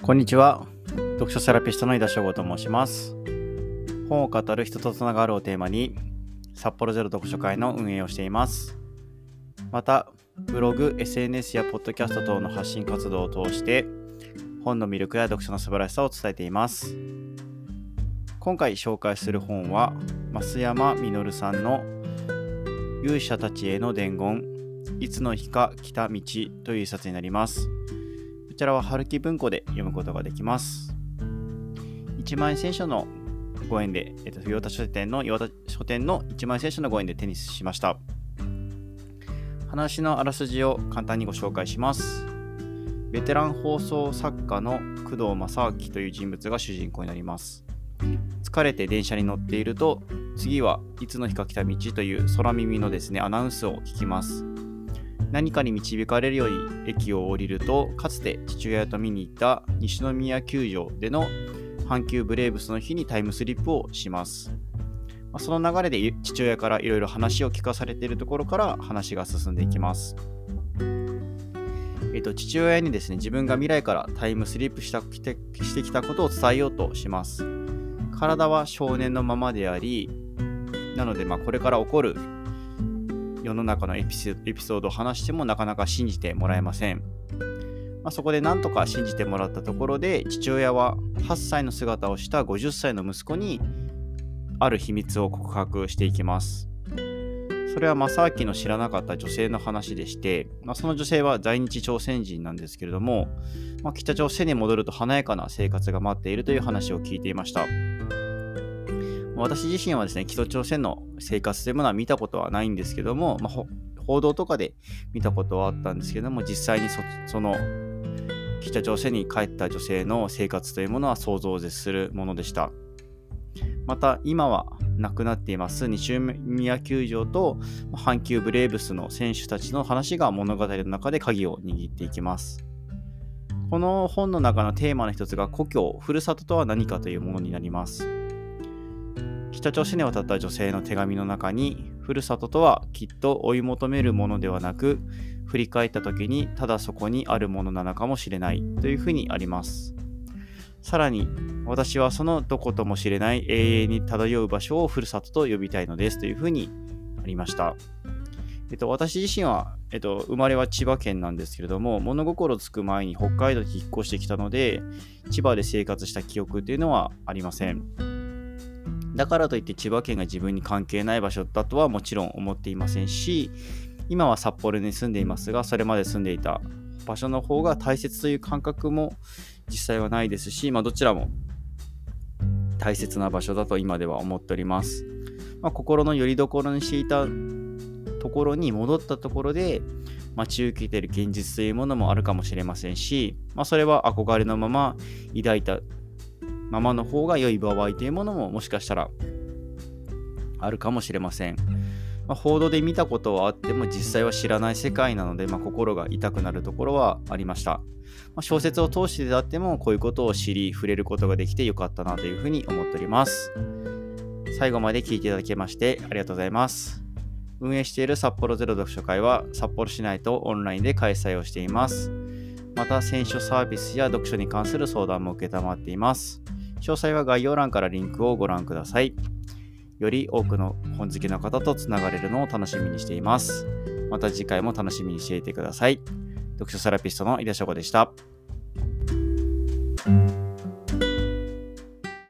こんにちは。読書セラピストの井田翔吾と申します。本を語る人とつながるをテーマに、札幌ゼロ読書会の運営をしています。また、ブログ、SNS やポッドキャスト等の発信活動を通して、本の魅力や読書の素晴らしさを伝えています。今回紹介する本は、増山実さんの勇者たちへの伝言、いつの日か来た道という一冊になります。こちらは春木文庫で読むことができます。一万円選書のご縁で、えっと、岩田書店の岩田書店の一万円選書のご縁で手にしました。話のあらすじを簡単にご紹介します。ベテラン放送作家の工藤正明という人物が主人公になります。疲れて電車に乗っていると、次はいつの日か来た道という空耳のですね、アナウンスを聞きます。何かに導かれるように駅を降りると、かつて父親と見に行った西宮球場での阪急ブレーブスの日にタイムスリップをします。まあその流れで父親からいろいろ話を聞かされているところから話が進んでいきます。えっと、父親にですね、自分が未来からタイムスリップしたしてしてきたことを伝えようとします。体は少年のままであり、なので、まあ、これから起こる世の中のエピソードを話してもなかなか信じてもらえません。まあ、そこでなんとか信じてもらったところで、父親は8歳の姿をした50歳の息子にある秘密を告白していきます。それは正明の知らなかった女性の話でして、まあ、その女性は在日朝鮮人なんですけれども、まあ、北朝鮮に戻ると華やかな生活が待っているという話を聞いていました。私自身はですね、北朝鮮の生活というものは見たことはないんですけども、まあ、報道とかで見たことはあったんですけども、実際にそその北朝鮮に帰った女性の生活というものは想像を絶するものでした。また、今は亡くなっています西宮球場と阪急ブレーブスの選手たちの話が物語の中で鍵を握っていきます。この本の中のテーマの一つが故郷、ふるさととは何かというものになります。北朝鮮に渡った女性の手紙の中に、ふるさととはきっと追い求めるものではなく、振り返った時にただそこにあるものなのかもしれないというふうにあります。さらに、私はそのどこともしれない永遠に漂う場所をふるさとと呼びたいのですというふうにありました。えっと、私自身は、えっと、生まれは千葉県なんですけれども、物心つく前に北海道に引っ越してきたので、千葉で生活した記憶というのはありません。だからといって千葉県が自分に関係ない場所だとはもちろん思っていませんし、今は札幌に住んでいますが、それまで住んでいた場所の方が大切という感覚も実際はないですし、まあ、どちらも大切な場所だと今では思っております。まあ、心の拠り所にしていたところに戻ったところで待ち受けている現実というものもあるかもしれませんし、まあ、それは憧れのまま抱いたままの方が良い場合というものももしかしたらあるかもしれません。まあ、報道で見たことはあっても実際は知らない世界なので、まあ、心が痛くなるところはありました。まあ、小説を通してであってもこういうことを知り触れることができてよかったなというふうに思っております。最後まで聞いていただきましてありがとうございます。運営している札幌ゼロ読書会は札幌市内とオンラインで開催をしています。また、選書サービスや読書に関する相談も承っています。詳細は概要欄からリンクをご覧ください。より多くの本好きの方とつながれるのを楽しみにしています。また次回も楽しみにしていてください。読書セラピストの井田翔子でした。